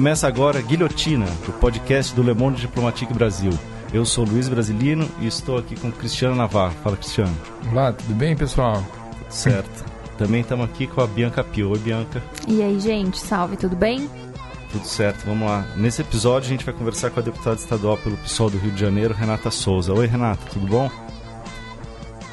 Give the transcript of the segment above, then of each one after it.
Começa agora Guilhotina, o podcast do Le Monde Diplomatique Brasil. Eu sou Luiz Brasilino e estou aqui com Cristiano Navarro. Fala, Cristiano. Olá, tudo bem, pessoal? Certo. Também estamos aqui com a Bianca Pio. Oi, Bianca. E aí, gente, salve, tudo bem? Tudo certo, vamos lá. Nesse episódio a gente vai conversar com a deputada estadual pelo PSOL do Rio de Janeiro, Renata Souza. Oi, Renata, tudo bom?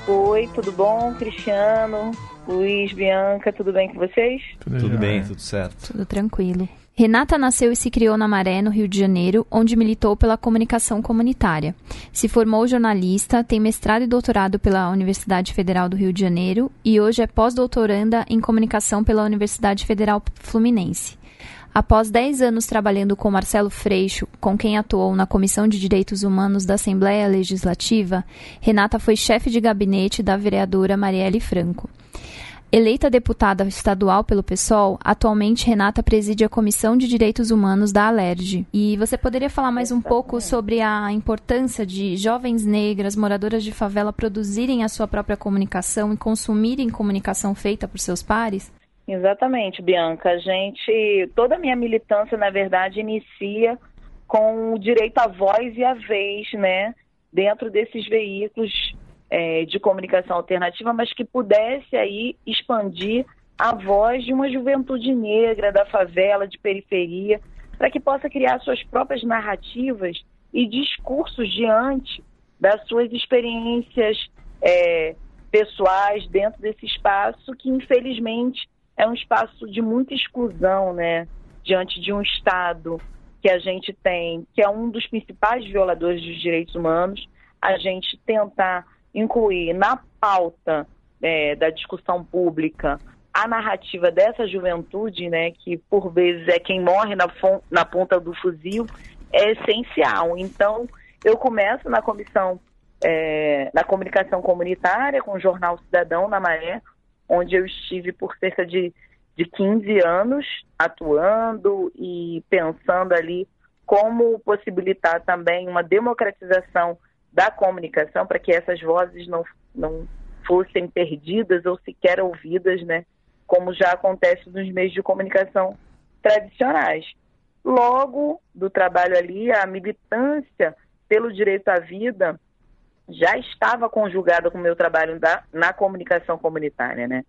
Oi, tudo bom, Cristiano, Luiz, Bianca, tudo bem com vocês? Tudo, tudo bem, tudo certo. Tudo tranquilo. Renata nasceu e se criou na Maré, no Rio de Janeiro, onde militou pela comunicação comunitária. Se formou jornalista, tem mestrado e doutorado pela Universidade Federal do Rio de Janeiro e hoje é pós-doutoranda em comunicação pela Universidade Federal Fluminense. Após 10 anos trabalhando com Marcelo Freixo, com quem atuou na Comissão de Direitos Humanos da Assembleia Legislativa, Renata foi chefe de gabinete da vereadora Marielle Franco. Eleita deputada estadual pelo PSOL, atualmente Renata preside a Comissão de Direitos Humanos da Alerj. E você poderia falar mais um pouco sobre a importância de jovens negras, moradoras de favela, produzirem a sua própria comunicação e consumirem comunicação feita por seus pares? Exatamente, Bianca. A gente, toda a minha militância, na verdade, inicia com o direito à voz e à vez, né, dentro desses veículos é, de comunicação alternativa, mas que pudesse aí expandir a voz de uma juventude negra, da favela, de periferia, para que possa criar suas próprias narrativas e discursos diante das suas experiências é, pessoais dentro desse espaço que, infelizmente, é um espaço de muita exclusão, né? Diante de um Estado que a gente tem, que é um dos principais violadores dos direitos humanos, a gente tentar incluir na pauta é, da discussão pública a narrativa dessa juventude, né, que por vezes é quem morre na, na ponta do fuzil, é essencial. Então, eu começo na comissão, é, na comunicação comunitária, com o Jornal Cidadão na Maré, onde eu estive por cerca de, de 15 anos atuando e pensando ali como possibilitar também uma democratização da comunicação para que essas vozes não, não fossem perdidas ou sequer ouvidas, né? Como já acontece nos meios de comunicação tradicionais. Logo do trabalho ali, a militância pelo direito à vida já estava conjugada com o meu trabalho da, na comunicação comunitária, né?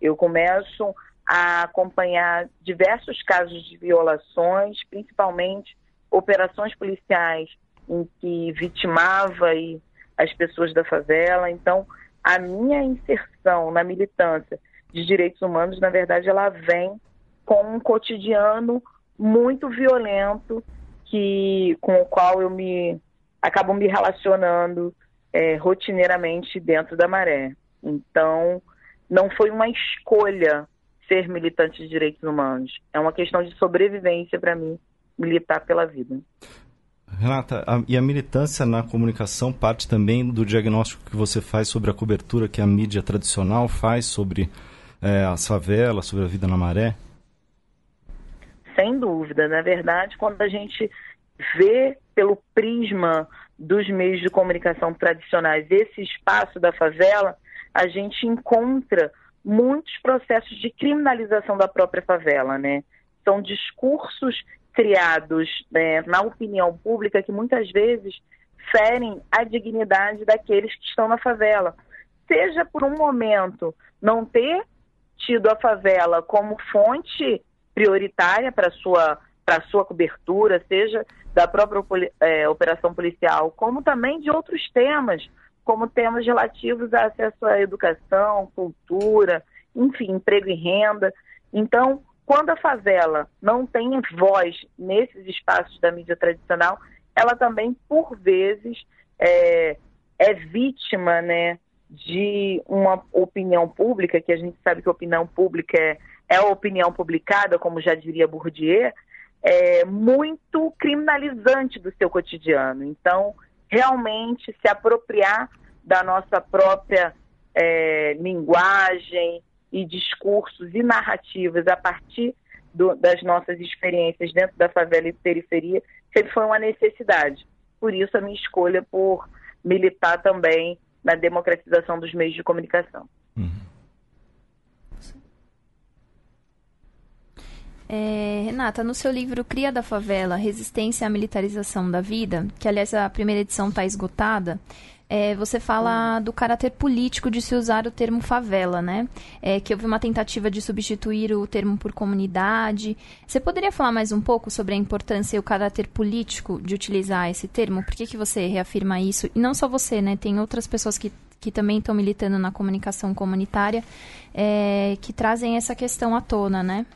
Eu começo a acompanhar diversos casos de violações, principalmente operações policiais em que vitimava e as pessoas da favela. Então, a minha inserção na militância de direitos humanos, na verdade, ela vem com um cotidiano muito violento que com o qual eu me acabo me relacionando é, rotineiramente dentro da maré. Então, não foi uma escolha ser militante de direitos humanos. É uma questão de sobrevivência para mim militar pela vida. Renata, a, e a militância na comunicação parte também do diagnóstico que você faz sobre a cobertura que a mídia tradicional faz sobre é, as favelas, sobre a vida na maré? Sem dúvida. Na verdade, quando a gente vê pelo prisma dos meios de comunicação tradicionais esse espaço da favela, a gente encontra muitos processos de criminalização da própria favela, né? São discursos criados né, na opinião pública que muitas vezes ferem a dignidade daqueles que estão na favela. Seja por um momento não ter tido a favela como fonte prioritária para sua para sua cobertura, seja da própria é, operação policial, como também de outros temas, como temas relativos a acesso à educação, cultura, enfim, emprego e renda. Então, quando a favela não tem voz nesses espaços da mídia tradicional, ela também, por vezes, é, é vítima né, de uma opinião pública, que a gente sabe que a opinião pública é, é a opinião publicada, como já diria Bourdieu, é muito criminalizante do seu cotidiano. Então, realmente se apropriar da nossa própria é, linguagem, e discursos e narrativas a partir do, das nossas experiências dentro da favela e periferia sempre foi uma necessidade. por isso a minha escolha por militar também na democratização dos meios de comunicação. Uhum. É, Renata, no seu livro Cria da Favela, Resistência à Militarização da Vida, que aliás a primeira edição está esgotada, é, você fala do caráter político de se usar o termo favela, né? É, que houve uma tentativa de substituir o termo por comunidade. Você poderia falar mais um pouco sobre a importância e o caráter político de utilizar esse termo? Por que, que você reafirma isso? E não só você, né? Tem outras pessoas que, que também estão militando na comunicação comunitária é, que trazem essa questão à tona, né?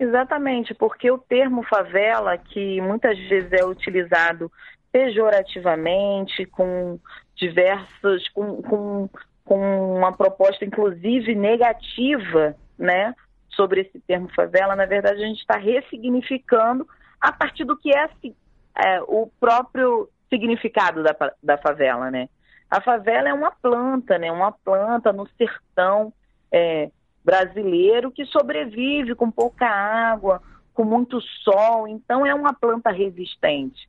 Exatamente, porque o termo favela, que muitas vezes é utilizado pejorativamente, com diversas, com, com, com uma proposta inclusive negativa, né, sobre esse termo favela, na verdade a gente está ressignificando a partir do que é, é, o próprio significado da, da favela, né? A favela é uma planta, né? Uma planta no sertão, é, brasileiro que sobrevive com pouca água, com muito sol, então é uma planta resistente.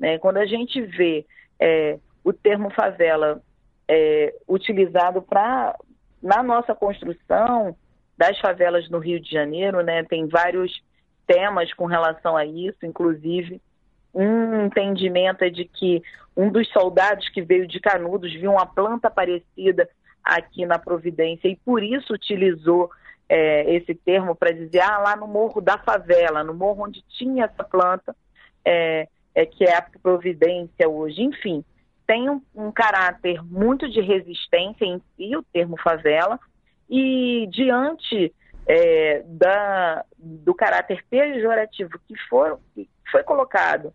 Né? Quando a gente vê é, o termo favela é, utilizado para na nossa construção das favelas no Rio de Janeiro, né, tem vários temas com relação a isso, inclusive um entendimento é de que um dos soldados que veio de Canudos viu uma planta parecida aqui na Providência e por isso utilizou é, esse termo para dizer, ah, lá no Morro da Favela, no morro onde tinha essa planta, é, é que é a Providência hoje. Enfim, tem um, um caráter muito de resistência em si, o termo favela, e diante é, da, do caráter pejorativo que, for, que foi colocado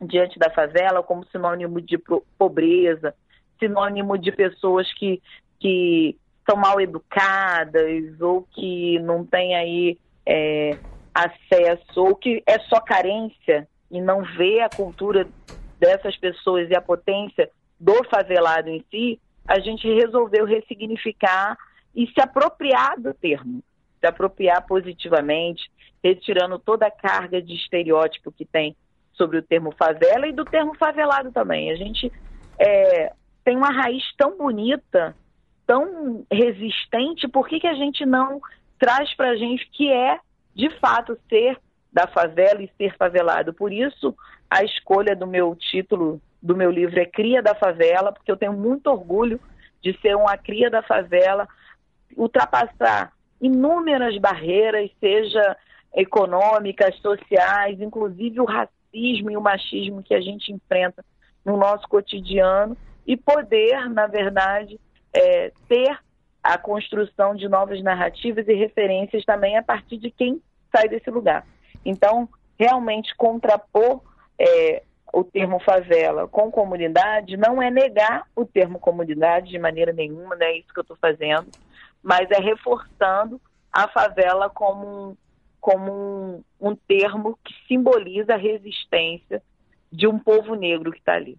diante da favela como sinônimo de pobreza, sinônimo de pessoas que que são mal educadas ou que não têm aí é, acesso ou que é só carência e não vê a cultura dessas pessoas e a potência do favelado em si, a gente resolveu ressignificar e se apropriar do termo, se apropriar positivamente, retirando toda a carga de estereótipo que tem sobre o termo favela e do termo favelado também. A gente é, tem uma raiz tão bonita tão resistente, por que, que a gente não traz para a gente que é, de fato, ser da favela e ser favelado? Por isso, a escolha do meu título do meu livro é Cria da Favela, porque eu tenho muito orgulho de ser uma cria da favela, ultrapassar inúmeras barreiras, seja econômicas, sociais, inclusive o racismo e o machismo que a gente enfrenta no nosso cotidiano e poder, na verdade, é, ter a construção de novas narrativas e referências também a partir de quem sai desse lugar. Então, realmente contrapor é, o termo favela com comunidade não é negar o termo comunidade de maneira nenhuma, não é isso que eu estou fazendo, mas é reforçando a favela como um, como um, um termo que simboliza a resistência de um povo negro que está ali.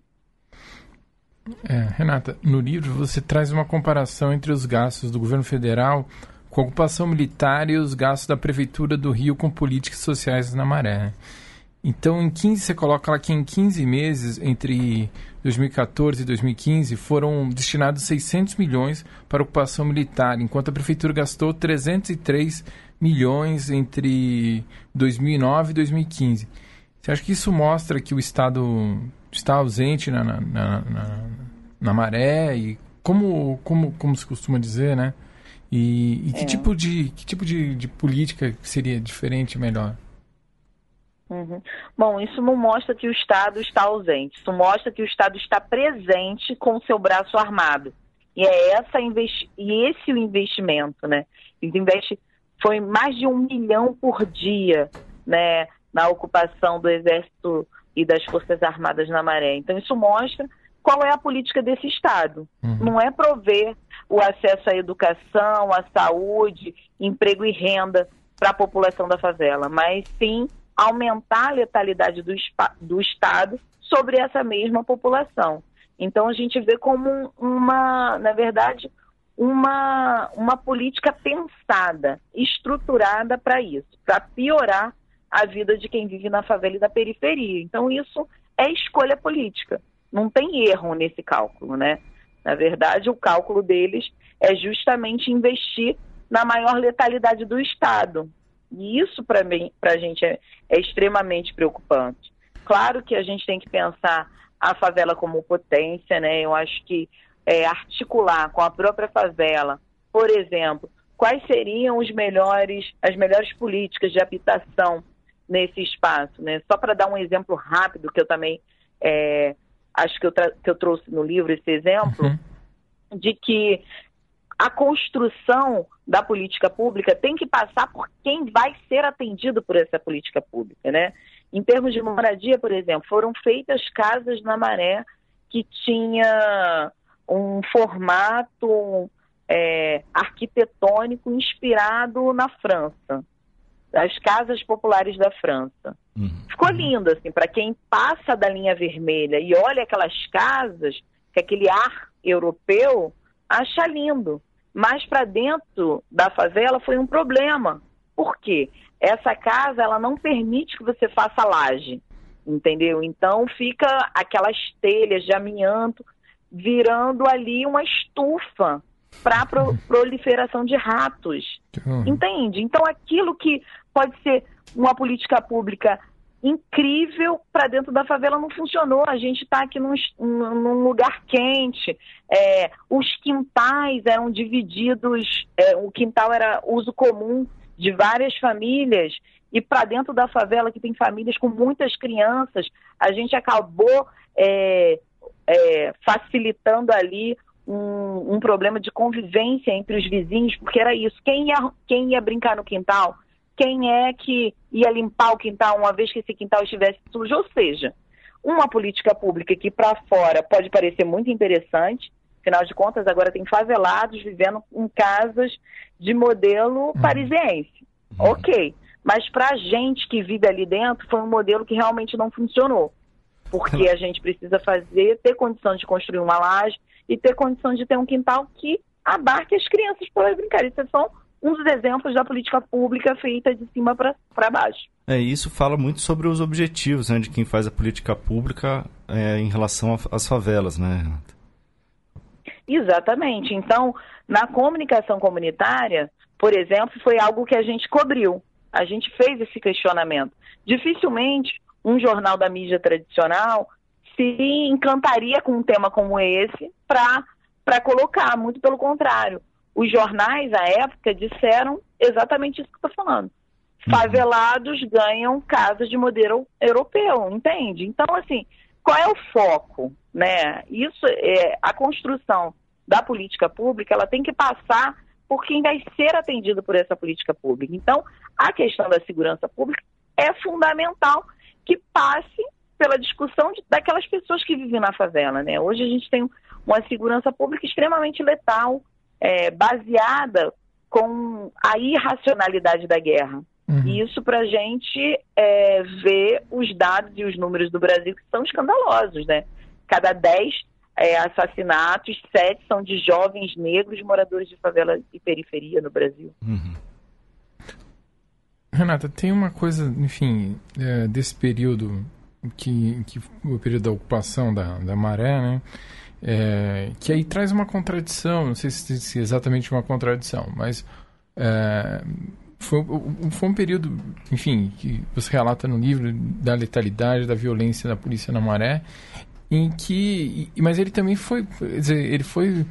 É, Renata, no livro você traz uma comparação entre os gastos do governo federal com ocupação militar e os gastos da prefeitura do Rio com políticas sociais na maré. Então, em 15, você coloca lá que em 15 meses, entre 2014 e 2015, foram destinados 600 milhões para ocupação militar, enquanto a prefeitura gastou 303 milhões entre 2009 e 2015. Você acha que isso mostra que o Estado está ausente na, na, na, na, na maré e como, como, como se costuma dizer, né? E, e que é. tipo, de, que tipo de, de política seria diferente melhor? Uhum. Bom, isso não mostra que o Estado está ausente, isso mostra que o Estado está presente com o seu braço armado. E é essa investi e esse o investimento, né? Ele investe foi mais de um milhão por dia, né, na ocupação do Exército e das Forças Armadas na Maré. Então, isso mostra qual é a política desse Estado. Uhum. Não é prover o acesso à educação, à saúde, emprego e renda para a população da favela, mas sim aumentar a letalidade do, do Estado sobre essa mesma população. Então a gente vê como uma, na verdade, uma, uma política pensada, estruturada para isso, para piorar a vida de quem vive na favela e da periferia. Então, isso é escolha política. Não tem erro nesse cálculo, né? Na verdade, o cálculo deles é justamente investir na maior letalidade do Estado. E isso, para a gente, é, é extremamente preocupante. Claro que a gente tem que pensar a favela como potência, né? Eu acho que é, articular com a própria favela, por exemplo, quais seriam os melhores, as melhores políticas de habitação nesse espaço, né? Só para dar um exemplo rápido que eu também é, acho que eu, que eu trouxe no livro esse exemplo, uhum. de que a construção da política pública tem que passar por quem vai ser atendido por essa política pública, né? Em termos de moradia, por exemplo, foram feitas casas na Maré que tinha um formato é, arquitetônico inspirado na França, as casas populares da França. Uhum. Ficou lindo, assim, para quem passa da linha vermelha e olha aquelas casas, que aquele ar europeu, acha lindo. Mas para dentro da favela foi um problema. Por quê? Essa casa ela não permite que você faça laje, entendeu? Então fica aquelas telhas de amianto virando ali uma estufa para pro, proliferação de ratos. Entende? Então aquilo que pode ser uma política pública incrível para dentro da favela não funcionou. A gente está aqui num, num, lugar quente. É, os quintais eram divididos, é, o quintal era uso comum de várias famílias. E para dentro da favela, que tem famílias com muitas crianças, a gente acabou é, é facilitando ali um, um, problema de convivência entre os vizinhos, porque era isso. Quem ia, quem ia brincar no quintal? Quem é que ia limpar o quintal uma vez que esse quintal estivesse sujo. Ou seja, uma política pública que para fora pode parecer muito interessante, afinal de contas, agora tem favelados vivendo em casas de modelo uhum. parisiense. Uhum. Ok. Mas para a gente que vive ali dentro, foi um modelo que realmente não funcionou. Porque a gente precisa fazer, ter condição de construir uma laje e ter condição de ter um quintal que abarque as crianças para brincar. Isso é só um dos exemplos da política pública feita de cima para baixo. É, isso fala muito sobre os objetivos né, de quem faz a política pública é, em relação às favelas, né, Renata? Exatamente. Então, na comunicação comunitária, por exemplo, foi algo que a gente cobriu. A gente fez esse questionamento. Dificilmente um jornal da mídia tradicional se encantaria com um tema como esse para colocar, muito pelo contrário os jornais, à época, disseram exatamente isso que eu estou falando. Uhum. Favelados ganham casas de modelo europeu, entende? Então, assim, qual é o foco? Né? Isso é a construção da política pública, ela tem que passar por quem vai ser atendido por essa política pública. Então, a questão da segurança pública é fundamental que passe pela discussão de, daquelas pessoas que vivem na favela. Né? Hoje a gente tem uma segurança pública extremamente letal, é, baseada com a irracionalidade da guerra. Uhum. E isso para a gente é, ver os dados e os números do Brasil que são escandalosos, né? Cada dez é, assassinatos, sete são de jovens negros moradores de favela e periferia no Brasil. Uhum. Renata, tem uma coisa, enfim, é, desse período que, que o período da ocupação da, da maré, né? É, que aí traz uma contradição, não sei se, é exatamente uma contradição, mas é, foi, foi, um período, enfim, que você relata no livro da letalidade, da violência da polícia na maré, em que, mas ele também foi, dizer, ele foi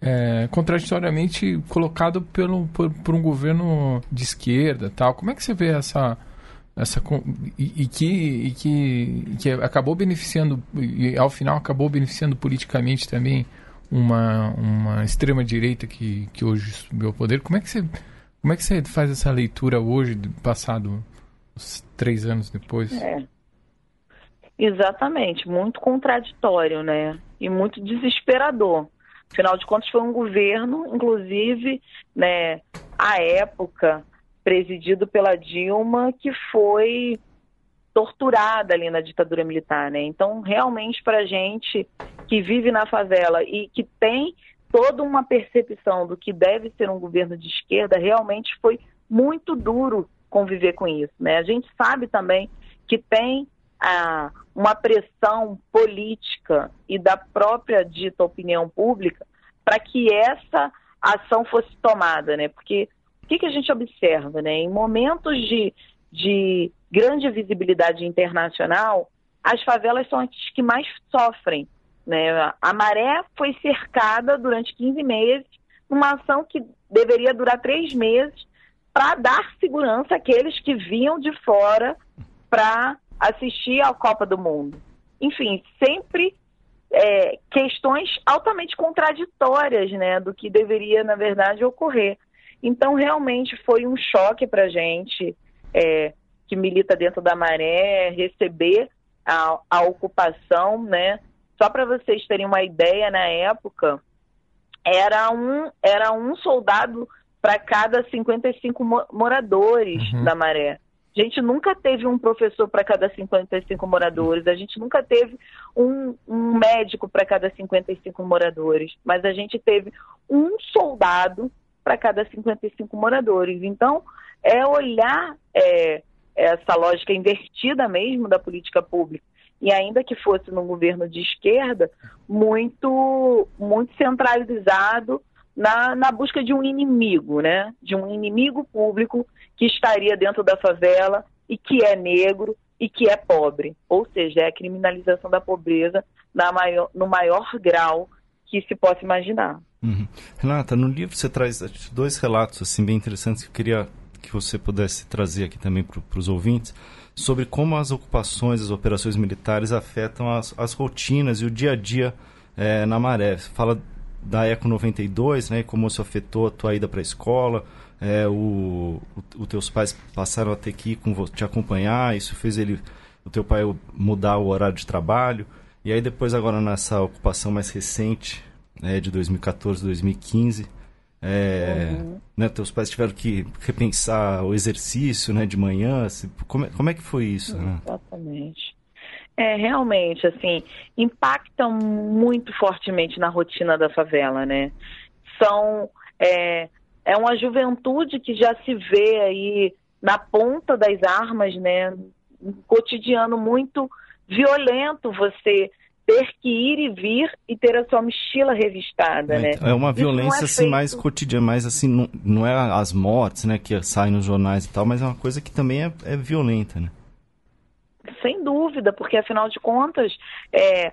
é, contraditoriamente colocado pelo, por, por, um governo de esquerda, tal. Como é que você vê essa essa e, e, que, e que, que acabou beneficiando e ao final acabou beneficiando politicamente também uma, uma extrema direita que, que hoje subiu ao poder. Como é que você como é que você faz essa leitura hoje passado os três anos depois? É. exatamente muito contraditório né? E muito desesperador. Afinal de contas foi um governo inclusive né a época presidido pela Dilma, que foi torturada ali na ditadura militar, né? Então, realmente, para gente que vive na favela e que tem toda uma percepção do que deve ser um governo de esquerda, realmente foi muito duro conviver com isso, né? A gente sabe também que tem a, uma pressão política e da própria dita opinião pública para que essa ação fosse tomada, né? Porque o que, que a gente observa, né? Em momentos de, de grande visibilidade internacional, as favelas são as que mais sofrem, né? A Maré foi cercada durante 15 meses, numa ação que deveria durar três meses, para dar segurança àqueles que vinham de fora para assistir à Copa do Mundo. Enfim, sempre é, questões altamente contraditórias né, do que deveria, na verdade, ocorrer. Então, realmente foi um choque para a gente, é, que milita dentro da maré, receber a, a ocupação, né? Só para vocês terem uma ideia, na época, era um, era um soldado para cada 55 moradores uhum. da maré. A gente nunca teve um professor para cada 55 moradores, a gente nunca teve um, um médico para cada 55 moradores, mas a gente teve um soldado para cada 55 moradores. Então, é olhar é, essa lógica invertida mesmo da política pública. E ainda que fosse num governo de esquerda, muito, muito centralizado na, na busca de um inimigo, né? De um inimigo público que estaria dentro da favela e que é negro e que é pobre. Ou seja, é a criminalização da pobreza na maior, no maior grau que se possa imaginar. Uhum. Renata, no livro você traz dois relatos assim bem interessantes que eu queria que você pudesse trazer aqui também para os ouvintes sobre como as ocupações, as operações militares afetam as, as rotinas e o dia a dia é, na maré. Você fala da Eco 92, né? Como isso afetou a tua ida para a escola, é, o, o, teus pais passaram a ter que ir com, te acompanhar, isso fez ele, o teu pai mudar o horário de trabalho. E aí depois agora nessa ocupação mais recente, né, de 2014, 2015, é, uhum. né, teus pais tiveram que repensar o exercício né, de manhã. Como é, como é que foi isso? Né? Exatamente. É, realmente, assim, impactam muito fortemente na rotina da favela, né? São, é, é uma juventude que já se vê aí na ponta das armas, né? Um cotidiano muito violento você ter que ir e vir e ter a sua mochila revistada, é, né? É uma violência é assim mais cotidiana, mais assim não, não, é as mortes, né, que saem nos jornais e tal, mas é uma coisa que também é, é violenta, né? sem dúvida, porque afinal de contas, é,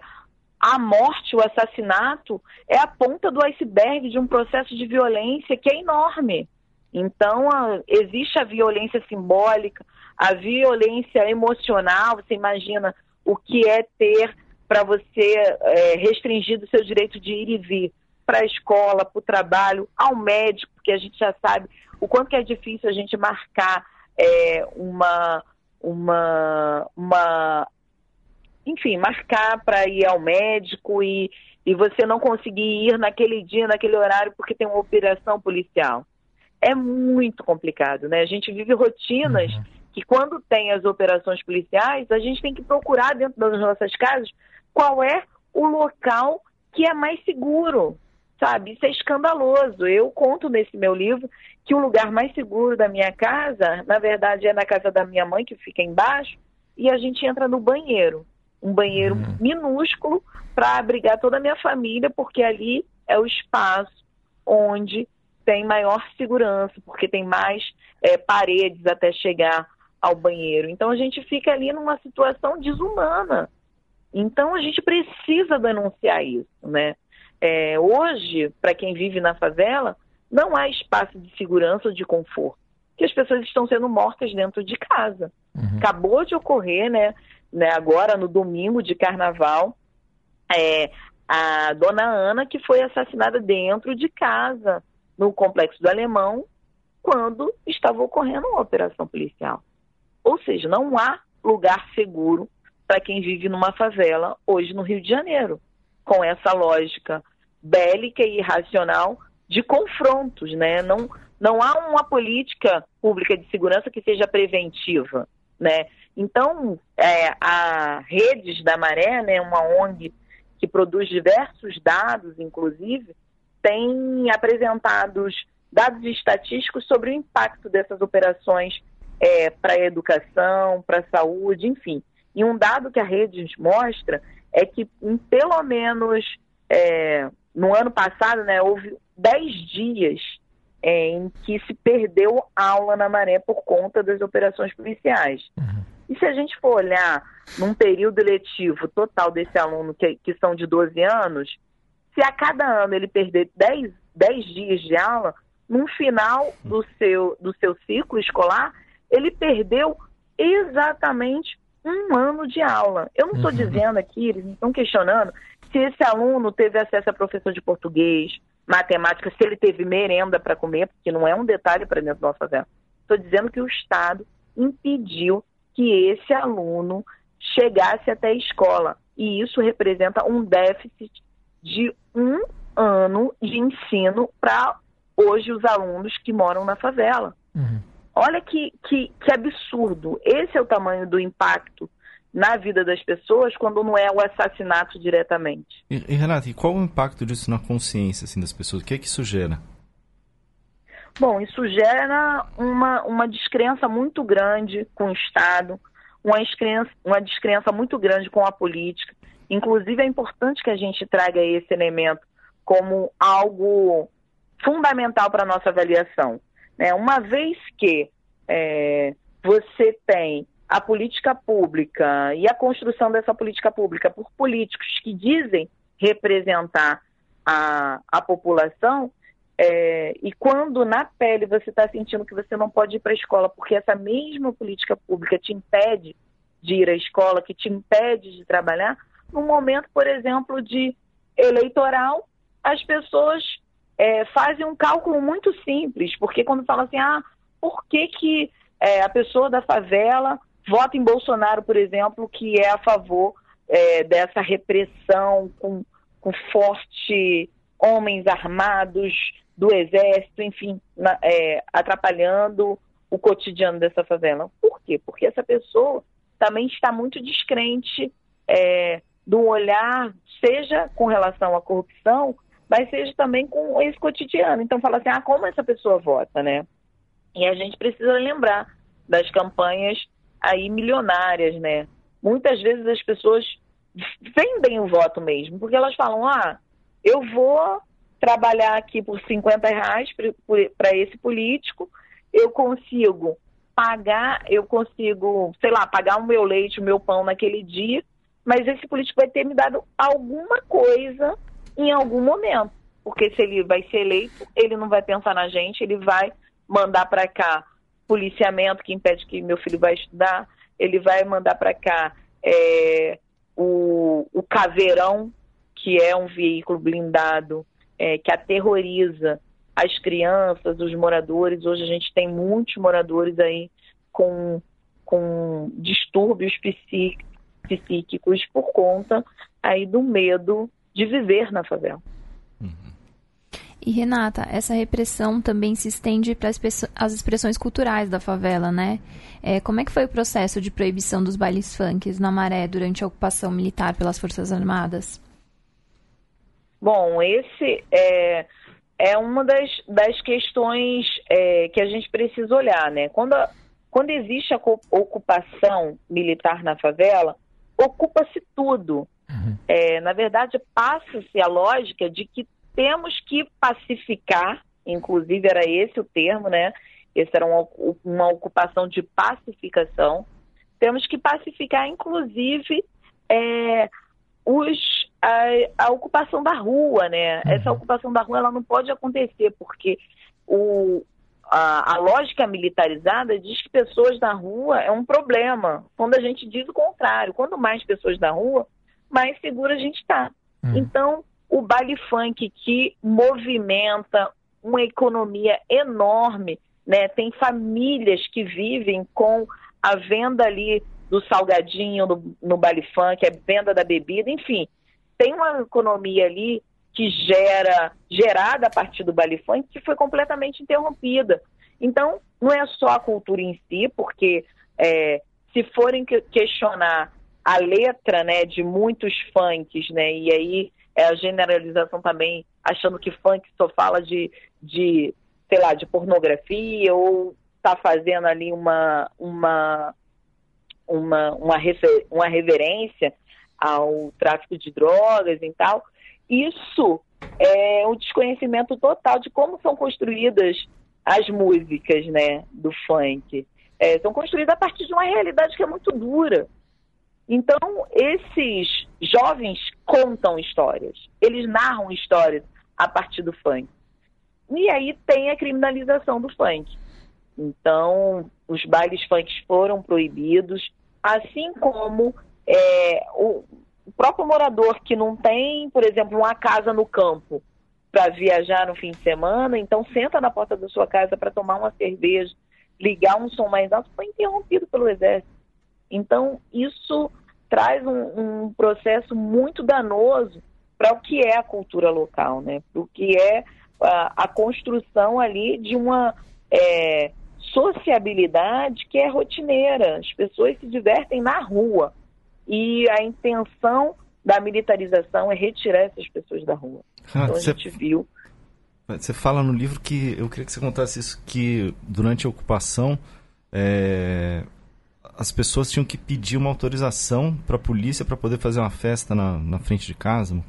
a morte, o assassinato, é a ponta do iceberg de um processo de violência que é enorme. Então, a, existe a violência simbólica, a violência emocional. Você imagina o que é ter para você é, restringido o seu direito de ir e vir para a escola, para o trabalho, ao médico, porque a gente já sabe o quanto é difícil a gente marcar é, uma uma, uma enfim, marcar para ir ao médico e, e você não conseguir ir naquele dia, naquele horário, porque tem uma operação policial. É muito complicado, né? A gente vive rotinas uhum. que quando tem as operações policiais, a gente tem que procurar dentro das nossas casas qual é o local que é mais seguro, sabe? Isso é escandaloso. Eu conto nesse meu livro que o lugar mais seguro da minha casa, na verdade, é na casa da minha mãe, que fica embaixo, e a gente entra no banheiro. Um banheiro uhum. minúsculo para abrigar toda a minha família, porque ali é o espaço onde tem maior segurança, porque tem mais é, paredes até chegar ao banheiro. Então a gente fica ali numa situação desumana. Então a gente precisa denunciar isso, né? É, hoje, para quem vive na favela, não há espaço de segurança ou de conforto, que as pessoas estão sendo mortas dentro de casa. Uhum. Acabou de ocorrer, né, né, agora no domingo de carnaval, é, a dona Ana que foi assassinada dentro de casa, no complexo do Alemão, quando estava ocorrendo uma operação policial. Ou seja, não há lugar seguro para quem vive numa favela hoje no Rio de Janeiro com essa lógica bélica e irracional de confrontos, né? Não, não há uma política pública de segurança que seja preventiva, né? Então, é, a Redes da Maré, né, uma ONG que produz diversos dados, inclusive, tem apresentado dados estatísticos sobre o impacto dessas operações é, para a educação, para a saúde, enfim. E um dado que a rede mostra é que em pelo menos é, no ano passado, né, houve 10 dias é, em que se perdeu aula na maré por conta das operações policiais. Uhum. E se a gente for olhar num período letivo total desse aluno, que, que são de 12 anos, se a cada ano ele perder 10, 10 dias de aula, no final do seu, do seu ciclo escolar, ele perdeu exatamente um ano de aula. Eu não estou uhum. dizendo aqui, eles estão questionando se esse aluno teve acesso a professor de português, matemática, se ele teve merenda para comer, porque não é um detalhe para dentro da nossa favela. Estou dizendo que o Estado impediu que esse aluno chegasse até a escola. E isso representa um déficit de um ano de ensino para hoje os alunos que moram na favela. Uhum. Olha que, que, que absurdo. Esse é o tamanho do impacto na vida das pessoas quando não é o assassinato diretamente. E, e Renata, e qual o impacto disso na consciência assim, das pessoas? O que é que isso gera? Bom, isso gera uma, uma descrença muito grande com o Estado, uma descrença, uma descrença muito grande com a política. Inclusive, é importante que a gente traga esse elemento como algo fundamental para a nossa avaliação. Né? Uma vez que é, você tem a política pública e a construção dessa política pública por políticos que dizem representar a, a população, é, e quando na pele você está sentindo que você não pode ir para a escola porque essa mesma política pública te impede de ir à escola, que te impede de trabalhar, no momento, por exemplo, de eleitoral, as pessoas é, fazem um cálculo muito simples, porque quando falam assim, ah, por que, que é, a pessoa da favela vota em Bolsonaro, por exemplo, que é a favor é, dessa repressão com, com forte homens armados do exército, enfim, na, é, atrapalhando o cotidiano dessa favela. Por quê? Porque essa pessoa também está muito descrente é, do olhar, seja com relação à corrupção, mas seja também com esse cotidiano. Então fala assim, ah, como essa pessoa vota, né? E a gente precisa lembrar das campanhas aí milionárias, né? Muitas vezes as pessoas vendem o voto mesmo, porque elas falam, ah, eu vou trabalhar aqui por 50 reais para esse político, eu consigo pagar, eu consigo, sei lá, pagar o meu leite, o meu pão naquele dia, mas esse político vai ter me dado alguma coisa em algum momento. Porque se ele vai ser eleito, ele não vai pensar na gente, ele vai mandar para cá policiamento que impede que meu filho vai estudar, ele vai mandar para cá é, o, o caveirão, que é um veículo blindado é, que aterroriza as crianças, os moradores. Hoje a gente tem muitos moradores aí com, com distúrbios psíquicos por conta aí do medo de viver na favela. Uhum. E Renata, essa repressão também se estende para as expressões culturais da favela, né? É, como é que foi o processo de proibição dos bailes funks na Maré durante a ocupação militar pelas Forças Armadas? Bom, esse é, é uma das, das questões é, que a gente precisa olhar, né? Quando, a, quando existe a ocupação militar na favela, ocupa-se tudo. Uhum. É, na verdade, passa-se a lógica de que temos que pacificar, inclusive era esse o termo, né? Essa era uma, uma ocupação de pacificação. Temos que pacificar, inclusive, é, os, a, a, ocupação da rua, né? Uhum. Essa ocupação da rua ela não pode acontecer porque o, a, a, lógica militarizada diz que pessoas na rua é um problema. Quando a gente diz o contrário, quando mais pessoas na rua, mais seguro a gente está. Uhum. Então, o baile funk que movimenta uma economia enorme, né? Tem famílias que vivem com a venda ali do salgadinho no, no baile funk, a venda da bebida, enfim, tem uma economia ali que gera, gerada a partir do baile funk, que foi completamente interrompida. Então, não é só a cultura em si, porque é, se forem questionar a letra né, de muitos funks, né, e aí é a generalização também, achando que funk só fala de, de sei lá, de pornografia ou está fazendo ali uma, uma uma, uma, refer, uma reverência ao tráfico de drogas e tal. Isso é um desconhecimento total de como são construídas as músicas né, do funk. É, são construídas a partir de uma realidade que é muito dura. Então, esses jovens contam histórias, eles narram histórias a partir do funk. E aí tem a criminalização do funk. Então, os bailes funk foram proibidos, assim como é, o, próprio morador que não tem, por exemplo, uma casa no campo para viajar no fim de semana, então senta na porta da sua casa para tomar uma cerveja, ligar um som mais alto, foi interrompido pelo exército. Então, isso traz um, um processo muito danoso para o que é a cultura local, né? Para o que é a, a, construção ali de uma é, sociabilidade que é rotineira. As pessoas se divertem na rua. E a intenção da militarização é retirar essas pessoas da rua. Ah, então a cê, gente viu. Você fala no livro que eu queria que você contasse isso que durante a ocupação é, as pessoas tinham que pedir uma autorização para a polícia para poder fazer uma festa na, na frente de casa.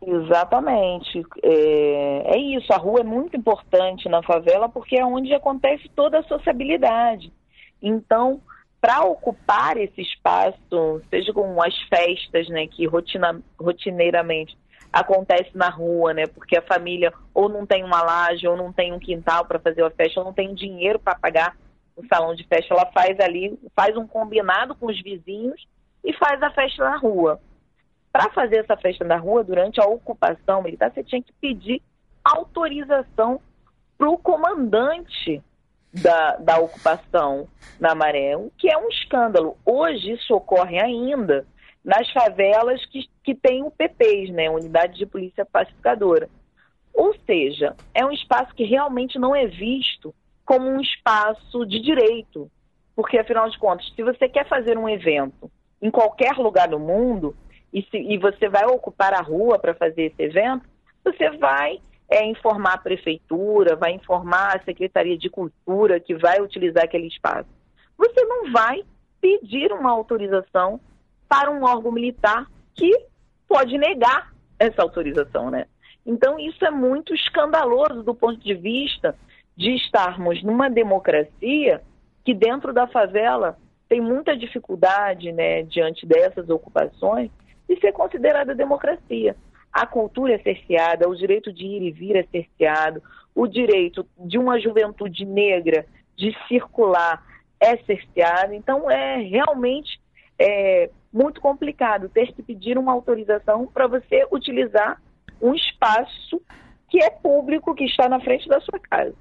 Exatamente. É, é, isso, a rua é muito importante na favela porque é onde acontece toda a sociabilidade. Então, para ocupar esse espaço, seja com as festas, né, que rotina, rotineiramente acontece na rua, né, porque a família ou não tem uma laje, ou não tem um quintal para fazer a festa, ou não tem dinheiro para pagar o salão de festa, ela faz ali, faz um combinado com os vizinhos e faz a festa na rua. Para fazer essa festa na rua, durante a ocupação militar, você tinha que pedir autorização para o comandante da, da ocupação na Maré, o que é um escândalo. Hoje isso ocorre ainda nas favelas que, que têm UPPs, né, Unidade de Polícia Pacificadora. Ou seja, é um espaço que realmente não é visto como um espaço de direito. Porque, afinal de contas, se você quer fazer um evento em qualquer lugar do mundo, e, se, e você vai ocupar a rua para fazer esse evento, você vai é, informar a prefeitura, vai informar a Secretaria de Cultura que vai utilizar aquele espaço. Você não vai pedir uma autorização para um órgão militar que pode negar essa autorização, né? Então isso é muito escandaloso do ponto de vista de estarmos numa democracia que dentro da favela tem muita dificuldade, né, diante dessas ocupações, de ser considerada democracia. A cultura é cerceada, o direito de ir e vir é cerceado, o direito de uma juventude negra de circular é cerceado. Então, é realmente é, muito complicado ter que pedir uma autorização para você utilizar um espaço que é público, que está na frente da sua casa.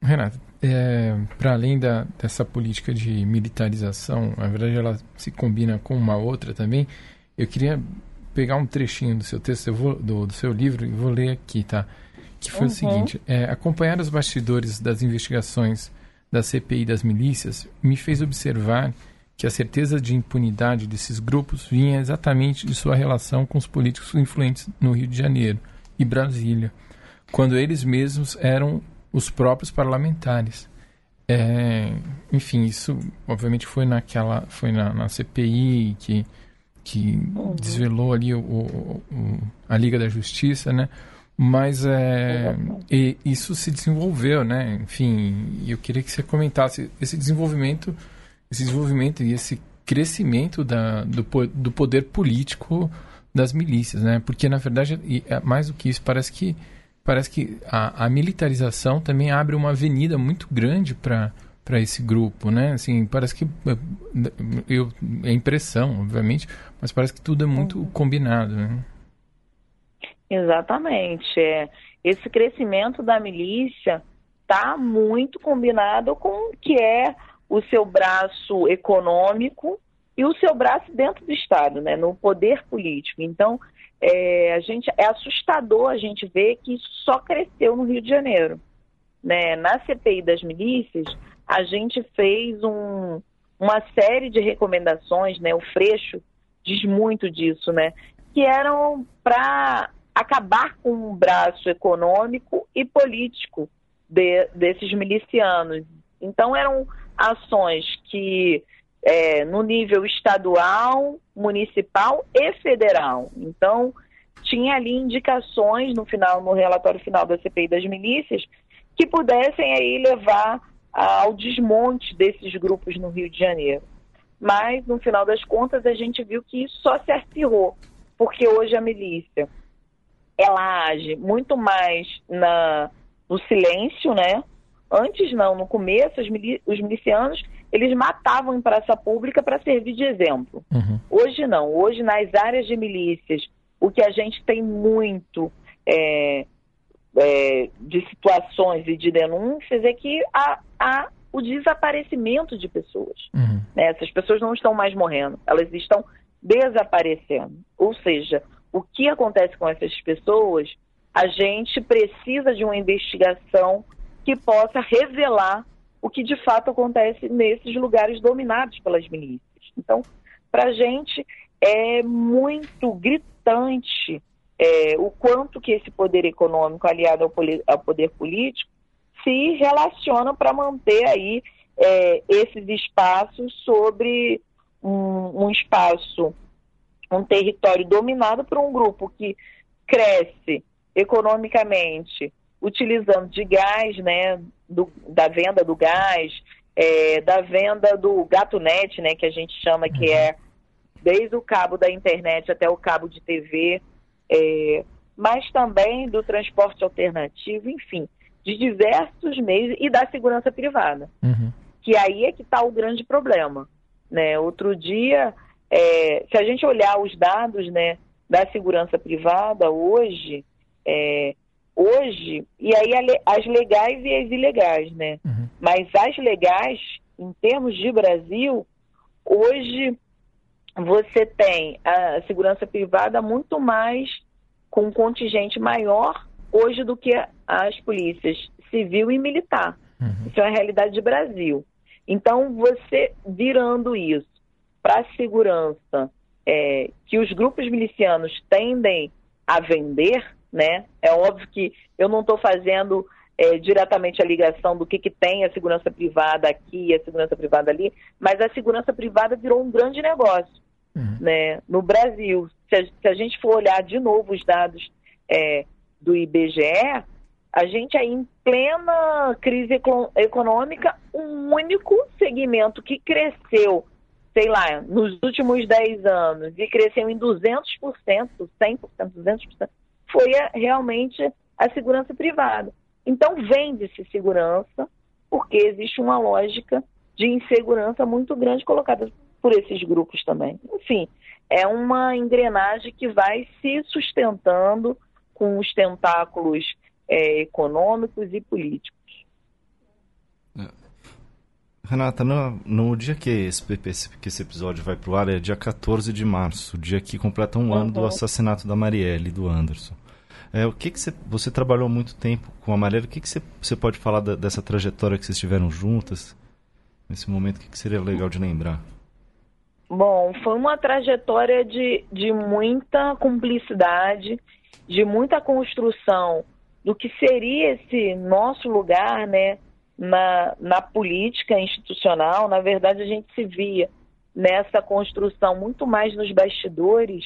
Renato, é, para além da, dessa política de militarização, na verdade ela se combina com uma outra também, eu queria pegar um trechinho do seu texto, vou, do, do, seu livro, e vou ler aqui, tá? Que foi uhum. o seguinte: é, acompanhar os bastidores das investigações da CPI das milícias me fez observar que a certeza de impunidade desses grupos vinha exatamente de sua relação com os políticos influentes no Rio de Janeiro e Brasília, quando eles mesmos eram os próprios parlamentares. É, enfim, isso obviamente foi naquela, foi na, na CPI que que uhum. desvelou ali o, o, o, a Liga da Justiça, né? Mas é, isso se desenvolveu, né? Enfim, eu queria que você comentasse esse desenvolvimento, esse desenvolvimento e esse crescimento da, do, do poder político das milícias, né? Porque na verdade, é, mais do que isso, parece que parece que a, a militarização também abre uma avenida muito grande para para esse grupo, né? Assim, parece que eu é impressão, obviamente, mas parece que tudo é muito uhum. combinado, né? Exatamente. É. Esse crescimento da milícia está muito combinado com o que é o seu braço econômico e o seu braço dentro do Estado, né? No poder político. Então, é, a gente é assustador a gente ver que isso só cresceu no Rio de Janeiro. Né? Na CPI das milícias, a gente fez um, uma série de recomendações, né? O Freixo diz muito disso, né? Que eram para acabar com o braço econômico e político de, desses milicianos. Então eram ações que é, no nível estadual, municipal e federal. Então, tinha ali indicações no final, no relatório final da CPI das milícias, que pudessem aí levar ao desmonte desses grupos no Rio de Janeiro. Mas, no final das contas, a gente viu que isso só se acirrou, porque hoje a milícia ela age muito mais na, no silêncio, né? Antes não, no começo, os, os milicianos eles matavam em praça pública para servir de exemplo. Uhum. Hoje não. Hoje, nas áreas de milícias, o que a gente tem muito é, é, de situações e de denúncias é que há, há o desaparecimento de pessoas. Uhum. Né? Essas pessoas não estão mais morrendo, elas estão desaparecendo. Ou seja, o que acontece com essas pessoas, a gente precisa de uma investigação que possa revelar o que de fato acontece nesses lugares dominados pelas milícias. Então, para a gente é muito gritante é, o quanto que esse poder econômico aliado ao, ao poder político se relaciona para manter aí é, esses espaços sobre um, um espaço, um território dominado por um grupo que cresce economicamente utilizando de gás, né, do, da venda do gás, é, da venda do gato net, né, que a gente chama que uhum. é desde o cabo da internet até o cabo de TV, é, mas também do transporte alternativo, enfim, de diversos meios e da segurança privada, uhum. que aí é que está o grande problema, né? Outro dia, é, se a gente olhar os dados, né, da segurança privada hoje, é, hoje, e aí as legais e as ilegais, né? Uhum. Mas as legais, em termos de Brasil, hoje você tem a segurança privada muito mais com um contingente maior hoje do que as polícias civil e militar. Uhum. Isso é a realidade do Brasil. Então, você virando isso para a segurança é, que os grupos milicianos tendem a vender, né? É óbvio que eu não estou fazendo é, diretamente a ligação do que, que tem a segurança privada aqui e a segurança privada ali, mas a segurança privada virou um grande negócio uhum. né? no Brasil. Se a, se a, gente for olhar de novo os dados é, do IBGE, a gente aí em plena crise econômica, um único segmento que cresceu, sei lá, nos últimos 10 anos e cresceu em 200%, 100%, 200%, foi a, realmente a segurança privada. Então, vende-se segurança, porque existe uma lógica de insegurança muito grande colocada por esses grupos também. Enfim, é uma engrenagem que vai se sustentando com os tentáculos é, econômicos e políticos. É. Renata, no, no, dia que esse, que esse episódio vai para o ar é dia 14 de março, dia que completa um uhum. ano do assassinato da Marielle e do Anderson. É, o que, que você, você trabalhou muito tempo com a Marielle, o que, que você, você pode falar da, dessa trajetória que vocês tiveram juntas? Nesse momento, o que, que seria legal de lembrar? Bom, foi uma trajetória de, de muita cumplicidade, de muita construção do que seria esse nosso lugar né, na, na política institucional. Na verdade, a gente se via nessa construção muito mais nos bastidores.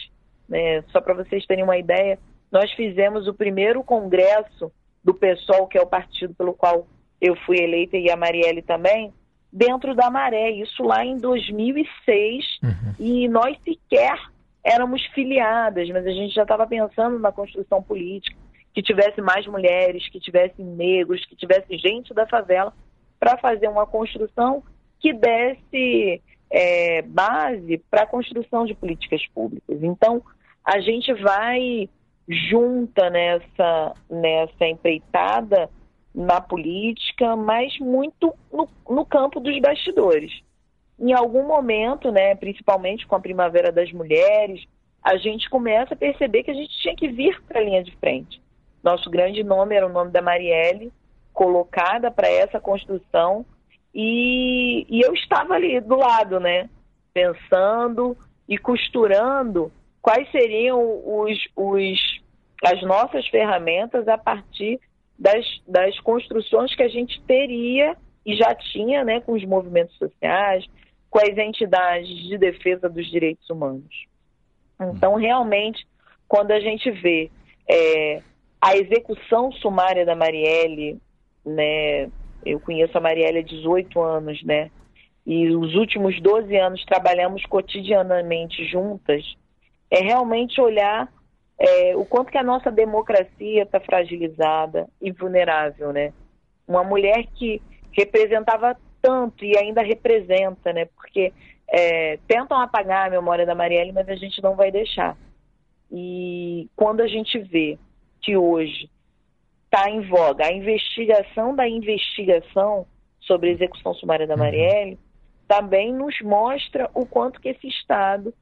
Né? Só para vocês terem uma ideia, nós fizemos o primeiro congresso do PSOL, que é o partido pelo qual eu fui eleita e a Marielle também, dentro da Maré, isso lá em 2006, uhum. e nós sequer éramos filiadas, mas a gente já estava pensando na construção política, que tivesse mais mulheres, que tivesse negros, que tivesse gente da favela, para fazer uma construção que desse é, base para a construção de políticas públicas. Então, a gente vai junta nessa, nessa empreitada na política, mas muito no, no campo dos bastidores. Em algum momento, né, principalmente com a Primavera das Mulheres, a gente começa a perceber que a gente tinha que vir para a linha de frente. Nosso grande nome era o nome da Marielle, colocada para essa construção, e, e eu estava ali do lado, né, pensando e costurando quais seriam os, os, as nossas ferramentas a partir das, das construções que a gente teria e já tinha né, com os movimentos sociais, com as entidades de defesa dos direitos humanos. Então, realmente, quando a gente vê é, a execução sumária da Marielle, né, eu conheço a Marielle há 18 anos, né, e os últimos 12 anos trabalhamos cotidianamente juntas, é realmente olhar é, o quanto que a nossa democracia está fragilizada e vulnerável, né? Uma mulher que representava tanto e ainda representa, né? Porque é, tentam apagar a memória da Marielle, mas a gente não vai deixar. E quando a gente vê que hoje está em voga a investigação da investigação sobre a execução sumária da uhum. Marielle, também nos mostra o quanto que esse Estado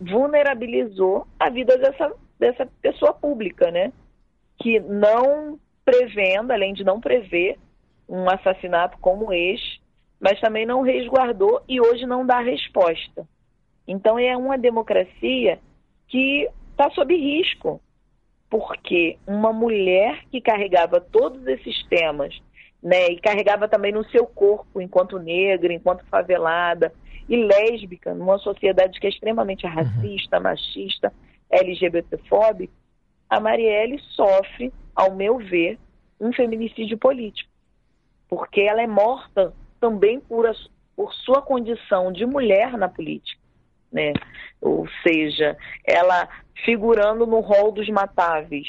vulnerabilizou a vida dessa, dessa pessoa pública, né? Que não prevendo, além de não prever um assassinato como este, mas também não resguardou e hoje não dá resposta. Então é uma democracia que está sob risco, porque uma mulher que carregava todos esses temas, né, e carregava também no seu corpo, enquanto negra, enquanto favelada e lésbica, numa sociedade que é extremamente uhum. racista, uhum. machista, LGBTfóbica, a Marielle sofre, ao meu ver, um feminicídio político, porque ela é morta também por, a, por sua condição de mulher na política né? Ou seja, ela figurando no rol dos matáveis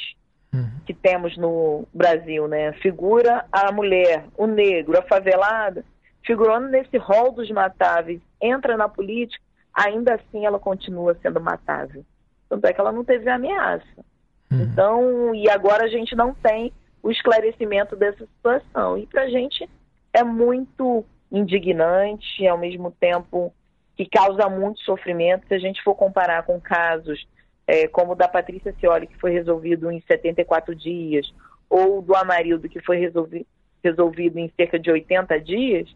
uhum. que temos no Brasil, né? Figura a mulher, o negro, a favelada, figurando nesse rol dos matáveis, entra na política, ainda assim ela continua sendo matável. Tanto é que ela não teve ameaça. Uhum. Então, e agora a gente não tem o esclarecimento dessa situação. E para a gente é muito indignante, ao mesmo tempo que causa muito sofrimento. Se a gente for comparar com casos é, como o da Patrícia Cioli, que foi resolvido em 74 dias, ou do Amarildo, que foi resolvi resolvido em cerca de 80 dias,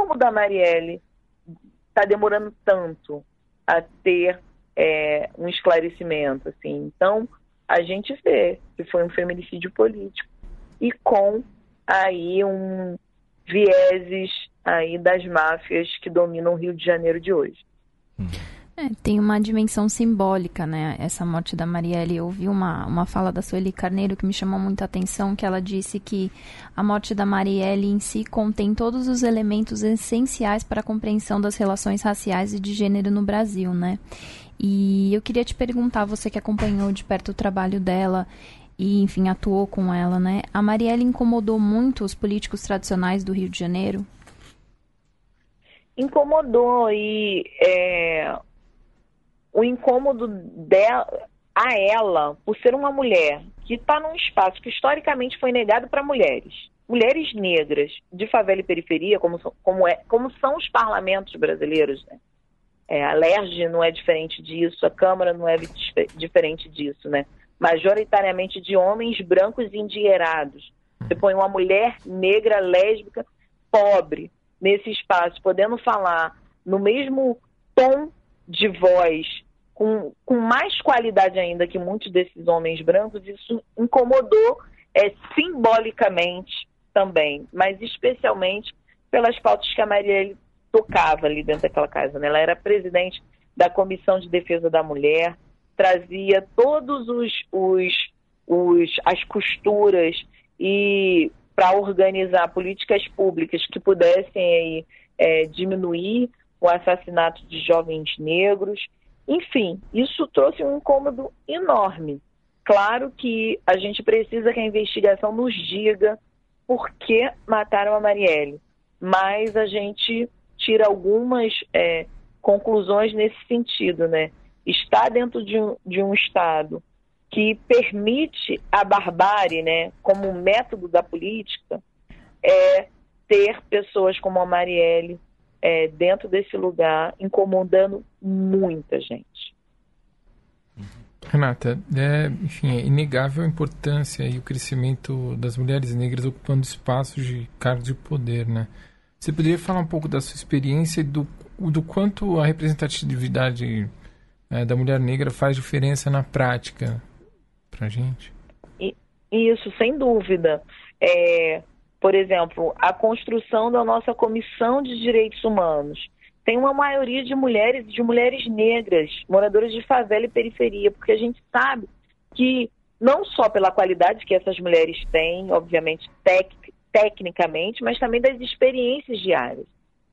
como o da Marielle está demorando tanto a ter é, um esclarecimento. Assim. Então, a gente vê que foi um feminicídio político e com aí um vieses aí das máfias que dominam o Rio de Janeiro de hoje. É, tem uma dimensão simbólica, né? Essa morte da Marielle. Eu ouvi uma, uma fala da Sueli Carneiro que me chamou muita atenção, que ela disse que a morte da Marielle em si contém todos os elementos essenciais para a compreensão das relações raciais e de gênero no Brasil, né? E eu queria te perguntar, você que acompanhou de perto o trabalho dela e, enfim, atuou com ela, né? A Marielle incomodou muito os políticos tradicionais do Rio de Janeiro? incomodou e é, o incômodo dela a ela por ser uma mulher que está num espaço que historicamente foi negado para mulheres, mulheres negras de favela e periferia, como, como, é, como são os parlamentos brasileiros, né? É, a LERJ não é diferente disso, a Câmara não é diferente disso, né? Majoritariamente de homens brancos endinheirados. Você põe uma mulher negra, lésbica, pobre, nesse espaço, podendo falar no mesmo tom de voz, com, com mais qualidade ainda que muitos desses homens brancos, isso incomodou é, simbolicamente também, mas especialmente pelas pautas que a Marielle tocava ali dentro daquela casa. Né? Ela era presidente da Comissão de Defesa da Mulher, trazia todos os, os, os as costuras e para organizar políticas públicas que pudessem aí, é, diminuir o assassinato de jovens negros. Enfim, isso trouxe um incômodo enorme. Claro que a gente precisa que a investigação nos diga por que mataram a Marielle, mas a gente tira algumas é, conclusões nesse sentido, né? Está dentro de um, de um Estado que permite a barbárie, né, como método da política, é ter pessoas como a Marielle é, dentro desse lugar, incomodando muita gente. Renata, é, enfim, é inegável a importância e o crescimento das mulheres negras ocupando espaços de cargos de poder, né? Você poderia falar um pouco da sua experiência e do, do quanto a representatividade é, da mulher negra faz diferença na prática para a gente? Isso, sem dúvida. É, por exemplo, a construção da nossa Comissão de Direitos Humanos, tem uma maioria de mulheres, de mulheres negras, moradoras de favela e periferia, porque a gente sabe que não só pela qualidade que essas mulheres têm, obviamente tec tecnicamente, mas também das experiências diárias.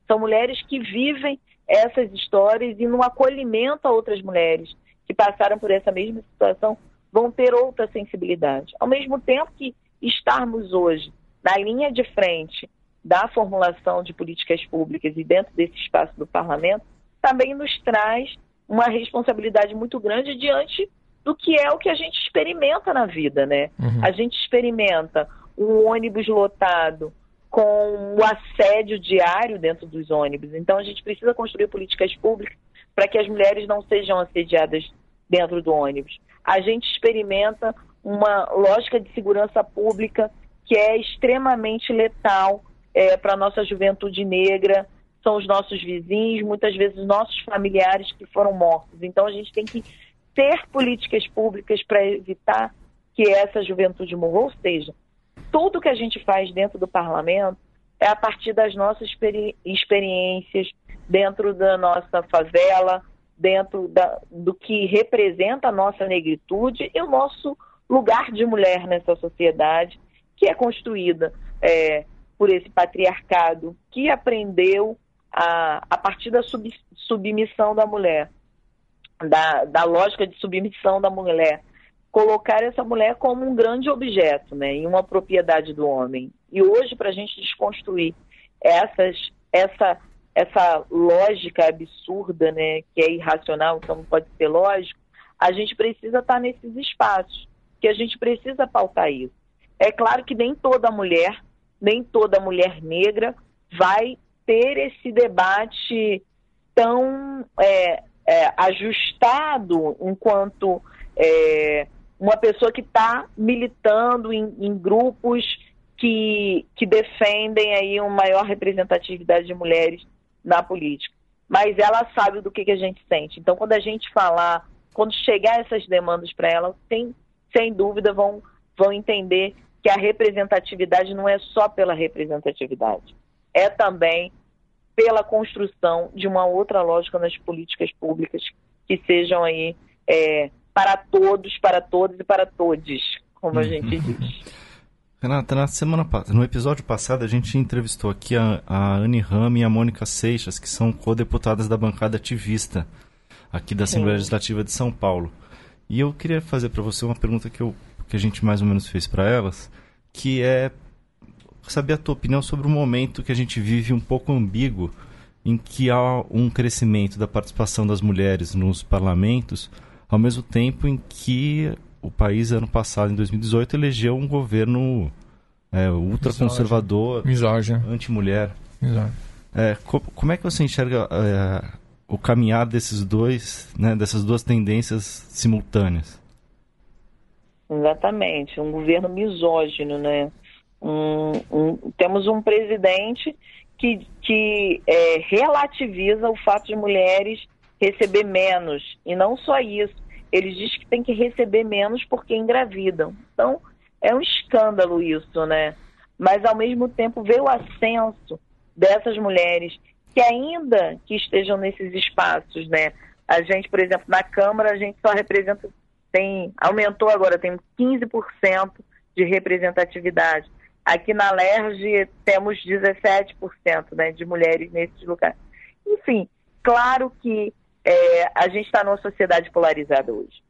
São mulheres que vivem essas histórias e no acolhimento a outras mulheres que passaram por essa mesma situação vão ter outra sensibilidade. Ao mesmo tempo que estarmos hoje na linha de frente da formulação de políticas públicas e dentro desse espaço do parlamento, também nos traz uma responsabilidade muito grande diante do que é o que a gente experimenta na vida, né? Uhum. A gente experimenta um ônibus lotado com o assédio diário dentro dos ônibus. Então a gente precisa construir políticas públicas para que as mulheres não sejam assediadas dentro do ônibus. A gente experimenta uma lógica de segurança pública que é extremamente letal é, para a nossa juventude negra, são os nossos vizinhos, muitas vezes os nossos familiares que foram mortos. Então a gente tem que ter políticas públicas para evitar que essa juventude morra. Ou seja, tudo que a gente faz dentro do parlamento é a partir das nossas experi experiências dentro da nossa favela, dentro da, do que representa a nossa negritude e o nosso lugar de mulher nessa sociedade, que é construída é, por esse patriarcado que aprendeu a, a partir da sub, submissão da mulher, da, da lógica de submissão da mulher, colocar essa mulher como um grande objeto, né, e uma propriedade do homem. E hoje, para a gente desconstruir essas, essa, essa lógica absurda, né, que é irracional, então não pode ser lógico, a gente precisa estar nesses espaços, que a gente precisa pautar isso. É claro que nem toda mulher nem toda mulher negra vai ter esse debate tão é, é, ajustado enquanto é, uma pessoa que está militando em, em, grupos que, que defendem aí uma maior representatividade de mulheres na política. Mas ela sabe do que, que a gente sente. Então, quando a gente falar, quando chegar essas demandas para ela, tem, sem dúvida vão, vão entender que a representatividade não é só pela representatividade, é também pela construção de uma outra lógica nas políticas públicas que sejam aí é, para todos, para todos e para todos, como a uhum. gente diz. Renata, na semana no episódio passado a gente entrevistou aqui a, a Anne Rame e a Mônica Seixas, que são co-deputadas da bancada ativista aqui da Assembleia Sim. Legislativa de São Paulo. E eu queria fazer para você uma pergunta que eu que a gente mais ou menos fez para elas, que é saber a tua opinião sobre o momento que a gente vive um pouco ambíguo, em que há um crescimento da participação das mulheres nos parlamentos, ao mesmo tempo em que o país, ano passado, em 2018, elegeu um governo é, ultraconservador, anti-mulher. É, co como é que você enxerga é, o caminhar desses dois, né, dessas duas tendências simultâneas? Exatamente, um governo misógino, né? Um, um, temos um presidente que, que é, relativiza o fato de mulheres receber menos. E não só isso, ele diz que tem que receber menos porque engravidam. Então, é um escândalo isso, né? Mas, ao mesmo tempo, vê o ascenso dessas mulheres que ainda que estejam nesses espaços, né? A gente, por exemplo, na Câmara, a gente só representa tem aumentou agora, tem 15% de representatividade. Aqui na LERJ temos 17% né, de mulheres nesses lugares. Enfim, claro que é, a gente está numa sociedade polarizada hoje.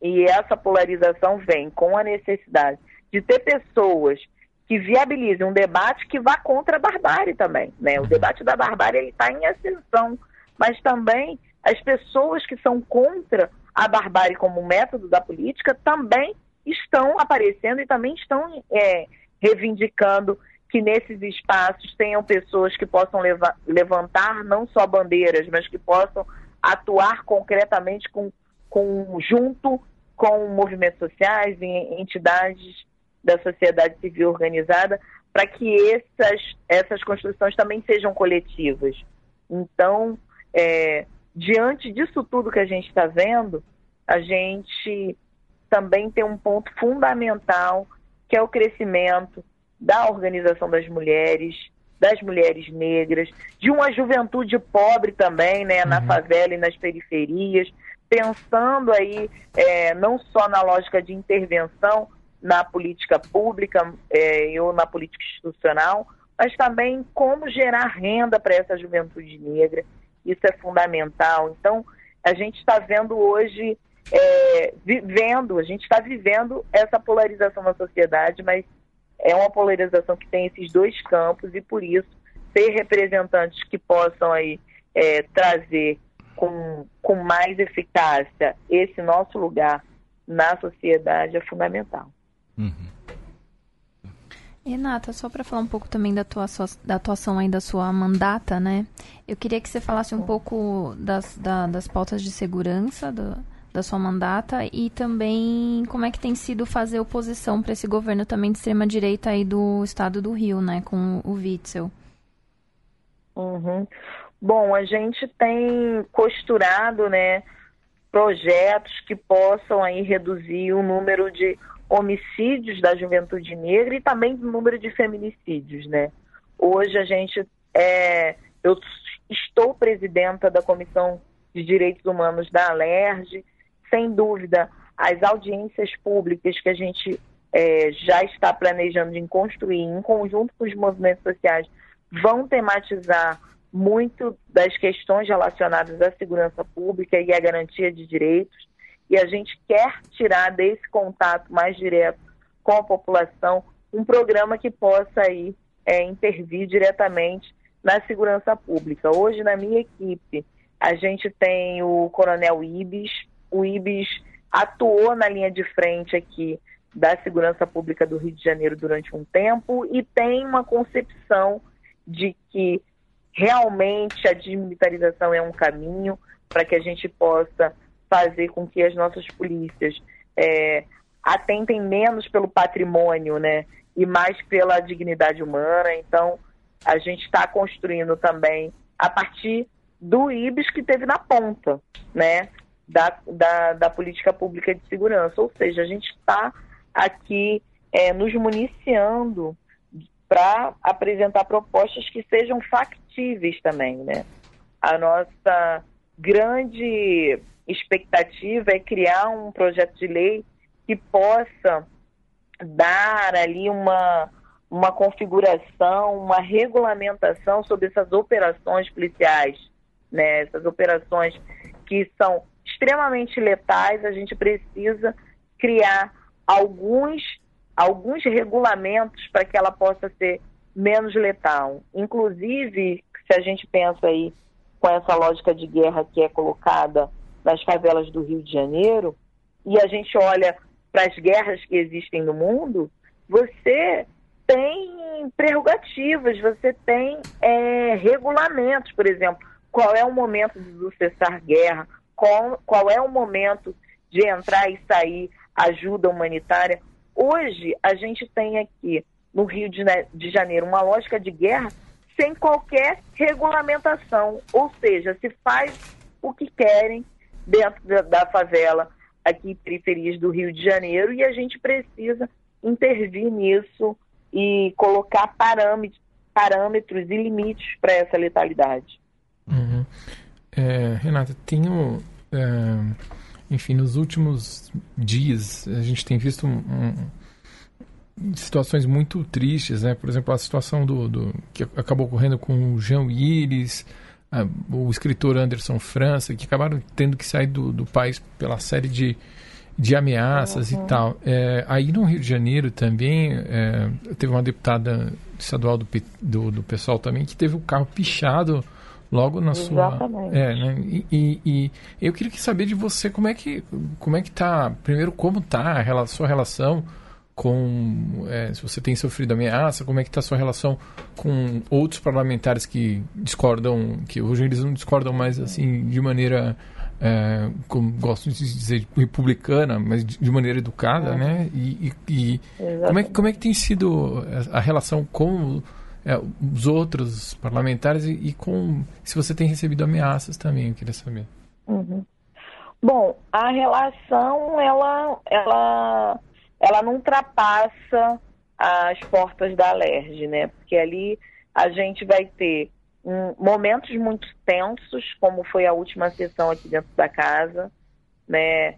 E essa polarização vem com a necessidade de ter pessoas que viabilizem um debate que vá contra a barbárie também. Né? O debate da barbárie está em ascensão, mas também as pessoas que são contra a barbárie como método da política também estão aparecendo e também estão é, reivindicando que nesses espaços tenham pessoas que possam leva levantar não só bandeiras, mas que possam atuar concretamente com, com junto com movimentos sociais e entidades da sociedade civil organizada para que essas, essas construções também sejam coletivas. Então, é, diante disso tudo que a gente está vendo, a gente também tem um ponto fundamental, que é o crescimento da organização das mulheres, das mulheres negras, de uma juventude pobre também, né, na uhum. favela e nas periferias, pensando aí é, não só na lógica de intervenção na política pública é, ou na política institucional, mas também como gerar renda para essa juventude negra. Isso é fundamental. Então, a gente está vendo hoje, é, vivendo, a gente está vivendo essa polarização na sociedade, mas é uma polarização que tem esses dois campos e por isso ter representantes que possam aí é, trazer com, com mais eficácia esse nosso lugar na sociedade é fundamental. Uhum. Renata, só para falar um pouco também da, tua, da atuação aí da sua mandata, né? Eu queria que você falasse um pouco das, da, das pautas de segurança do, da sua mandata e também como é que tem sido fazer oposição para esse governo também de extrema direita aí do estado do Rio, né, com o Witzel. Uhum. Bom, a gente tem costurado, né, projetos que possam aí reduzir o número de homicídios da juventude negra e também o número de feminicídios, né? Hoje a gente é, eu estou presidenta da Comissão de Direitos Humanos da Alerj, sem dúvida, as audiências públicas que a gente é, já está planejando em construir, em conjunto com os movimentos sociais, vão tematizar muito das questões relacionadas à segurança pública e à garantia de direitos. E a gente quer tirar desse contato mais direto com a população um programa que possa aí é, intervir diretamente na segurança pública. Hoje, na minha equipe, a gente tem o Coronel Ibis, o IBIS atuou na linha de frente aqui da segurança pública do Rio de Janeiro durante um tempo e tem uma concepção de que realmente a desmilitarização é um caminho para que a gente possa fazer com que as nossas polícias é, atentem menos pelo patrimônio, né, e mais pela dignidade humana. Então, a gente está construindo também a partir do IBIS que teve na ponta, né? da, da, da política pública de segurança. Ou seja, a gente está aqui é, nos municiando para apresentar propostas que sejam factíveis também, né? A nossa grande expectativa é criar um projeto de lei que possa dar ali uma, uma configuração, uma regulamentação sobre essas operações policiais, né? Essas operações que são extremamente letais, a gente precisa criar alguns, alguns regulamentos para que ela possa ser menos letal. Inclusive, se a gente pensa aí com essa lógica de guerra que é colocada nas favelas do Rio de Janeiro, e a gente olha para as guerras que existem no mundo, você tem prerrogativas, você tem é, regulamentos, por exemplo, qual é o momento de cessar guerra, qual, qual é o momento de entrar e sair ajuda humanitária. Hoje, a gente tem aqui no Rio de Janeiro uma lógica de guerra sem qualquer regulamentação, ou seja, se faz o que querem dentro da, da favela aqui periferias do Rio de Janeiro e a gente precisa intervir nisso e colocar parâmetros, parâmetros e limites para essa letalidade. Uhum. É, Renata, tenho. É, enfim, nos últimos dias a gente tem visto um, um, situações muito tristes, né? Por exemplo, a situação do, do que acabou ocorrendo com o Jean Willis, a, o escritor Anderson França, que acabaram tendo que sair do, do país pela série de, de ameaças uhum. e tal. É, aí no Rio de Janeiro também é, teve uma deputada estadual do, do, do pessoal também que teve o carro pichado logo na Exatamente. sua é né? E, e, e, eu queria saber de você como é que como é que tá primeiro como tá a sua relação com é, se você tem sofrido ameaça como é que tá a sua relação com outros parlamentares que discordam que hoje eles não discordam mais assim de maneira é, como gosto de dizer republicana mas de, maneira educada é. né e, e como é como é que tem sido a relação com é, os outros parlamentares e, e, com se você tem recebido ameaças também, eu queria saber. Uhum. Bom, a relação ela, ela, ela não ultrapassa as portas da Alerj, né? Porque ali a gente vai ter um, momentos muito tensos, como foi a última sessão aqui dentro da casa, né?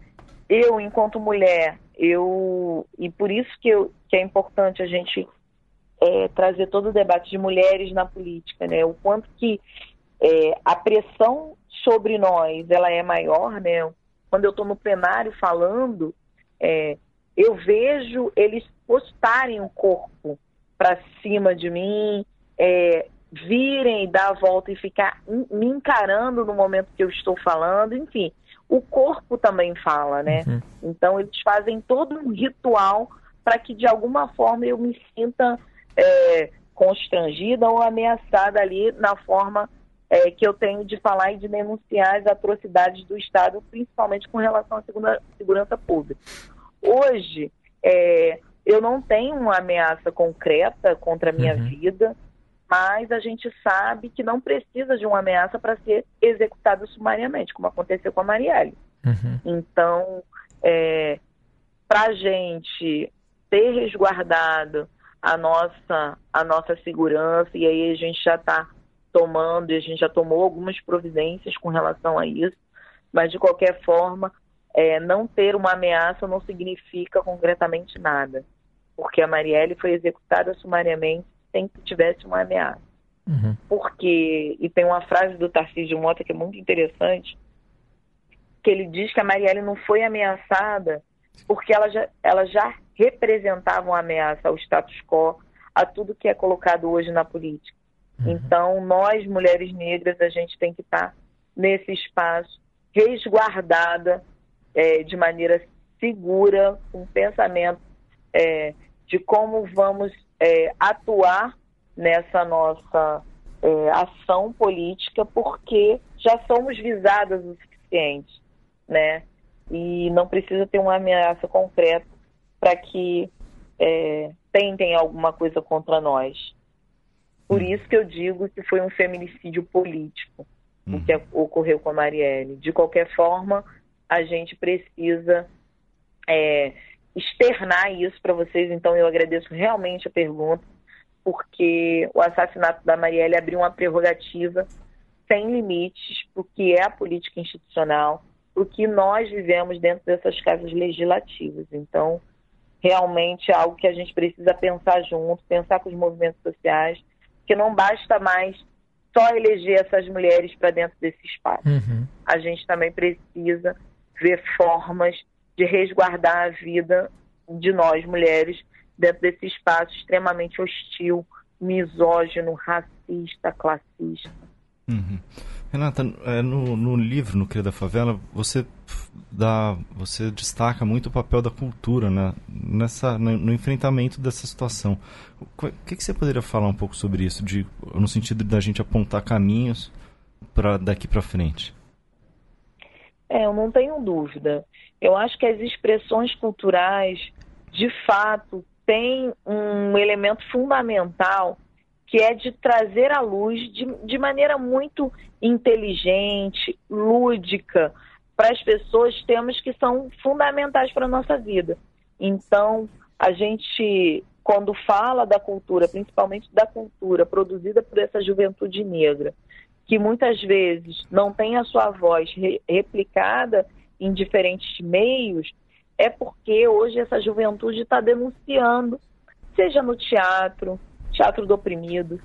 Eu, enquanto mulher, eu e por isso que, eu, que é importante a gente é, trazer todo o debate de mulheres na política, né? O quanto que é, a pressão sobre nós ela é maior, né? Quando eu estou no plenário falando, é, eu vejo eles postarem o corpo para cima de mim, é, virem dar a volta e ficar me encarando no momento que eu estou falando, enfim, o corpo também fala, né? Uhum. Então eles fazem todo um ritual para que de alguma forma eu me sinta é, constrangida ou ameaçada ali na forma é, que eu tenho de falar e de denunciar as atrocidades do Estado, principalmente com relação à segunda, segurança pública. Hoje, é, eu não tenho uma ameaça concreta contra a minha uhum. vida, mas a gente sabe que não precisa de uma ameaça para ser executado sumariamente, como aconteceu com a Marielle. Uhum. Então, é, para a gente ter resguardado a nossa, a nossa segurança, e aí a gente já está tomando, e a gente já tomou algumas providências com relação a isso, mas de qualquer forma, é, não ter uma ameaça não significa concretamente nada, porque a Marielle foi executada sumariamente sem que tivesse uma ameaça. Uhum. Porque, e tem uma frase do Tarcísio Mota que é muito interessante, que ele diz que a Marielle não foi ameaçada porque ela já, ela já representava uma ameaça ao status quo, a tudo que é colocado hoje na política. Uhum. Então, nós, mulheres negras, a gente tem que estar nesse espaço resguardada é, de maneira segura, com pensamento é, de como vamos é, atuar nessa nossa é, ação política, porque já somos visadas o suficiente, né? E não precisa ter uma ameaça concreta para que é, tentem alguma coisa contra nós. Por uhum. isso que eu digo que foi um feminicídio político o que ocorreu com a Marielle. De qualquer forma, a gente precisa é, externar isso para vocês, então eu agradeço realmente a pergunta, porque o assassinato da Marielle abriu uma prerrogativa sem limites para o que é a política institucional, para o que nós vivemos dentro dessas casas legislativas. Então, realmente é algo que a gente precisa pensar junto, pensar com os movimentos sociais, que não basta mais só eleger essas mulheres para dentro desse espaço. Uhum. A gente também precisa ver formas de resguardar a vida de nós, mulheres, dentro desse espaço extremamente hostil, misógino, racista, classista. Uhum. Renata, é, no, no, livro, no Cria da Favela, você dá, você destaca muito o papel da cultura né, nessa, no, enfrentamento dessa situação. O que, que, você poderia falar um pouco sobre isso, de, no sentido da gente apontar caminhos para daqui para frente? É, eu não tenho dúvida. Eu acho que as expressões culturais, de fato, têm um elemento fundamental que é de trazer à luz de, de maneira muito inteligente, lúdica, para as pessoas temas que são fundamentais para a nossa vida. Então, a gente, quando fala da cultura, principalmente da cultura produzida por essa juventude negra, que muitas vezes não tem a sua voz re replicada em diferentes meios, é porque hoje essa juventude está denunciando, seja no teatro, teatro do oprimido,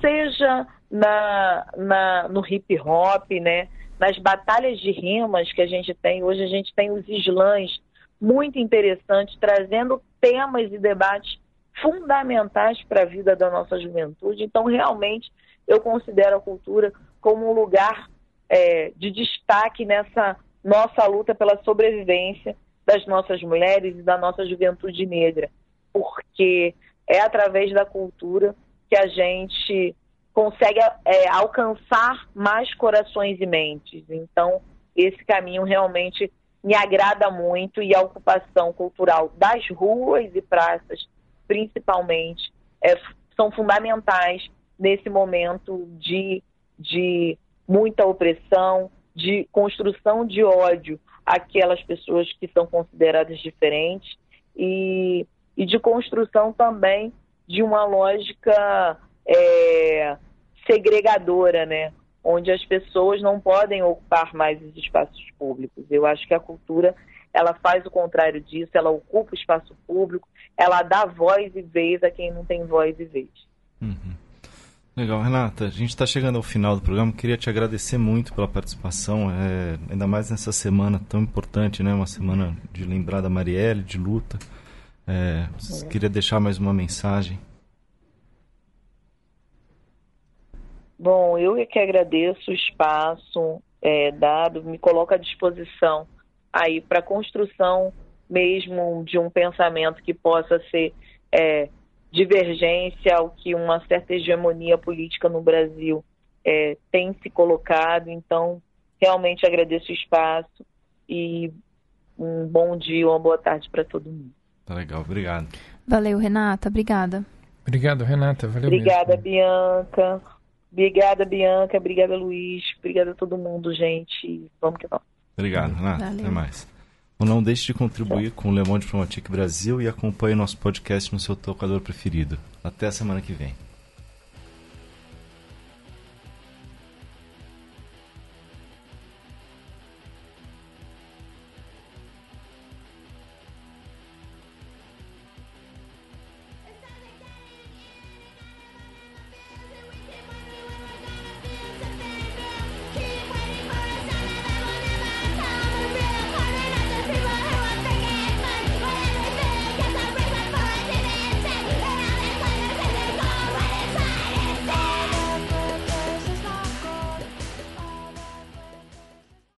seja na, na, no hip hop, né? nas batalhas de rimas que a gente tem. Hoje a gente tem os slams muito interessantes, trazendo temas e debates fundamentais para a vida da nossa juventude. Então, realmente, eu considero a cultura como um lugar é, de destaque nessa nossa luta pela sobrevivência das nossas mulheres e da nossa juventude negra, porque é através da cultura que a gente consegue é, alcançar mais corações e mentes. Então, esse caminho realmente me agrada muito e a ocupação cultural das ruas e praças, principalmente, é, são fundamentais nesse momento de de muita opressão, de construção de ódio àquelas pessoas que são consideradas diferentes e, e de construção também de uma lógica é, segregadora, né? Onde as pessoas não podem ocupar mais os espaços públicos. Eu acho que a cultura ela faz o contrário disso, ela ocupa o espaço público, ela dá voz e vez a quem não tem voz e vez. Uhum. Legal, Renata, a gente está chegando ao final do programa. Queria te agradecer muito pela participação, é, ainda mais nessa semana tão importante, né? Uma semana de lembrar da Marielle, de luta. É, é. Queria deixar mais uma mensagem. Bom, eu é que agradeço o espaço é, dado, me coloco à disposição aí para a construção mesmo de um pensamento que possa ser é, divergência ao que uma certa hegemonia política no Brasil é, tem se colocado. Então, realmente agradeço o espaço e um bom dia, uma boa tarde para todo mundo. Tá legal, obrigado. Valeu, Renata, obrigada. Obrigado, Renata, valeu Obrigada, mesmo. Bianca. Obrigada, Bianca. Obrigada, Luiz. Obrigada a todo mundo, gente. Vamos que vamos. Obrigado, Renata. Valeu. Até mais. Não deixe de contribuir com o Le Monde Diplomatique Brasil e acompanhe nosso podcast no seu tocador preferido. Até a semana que vem.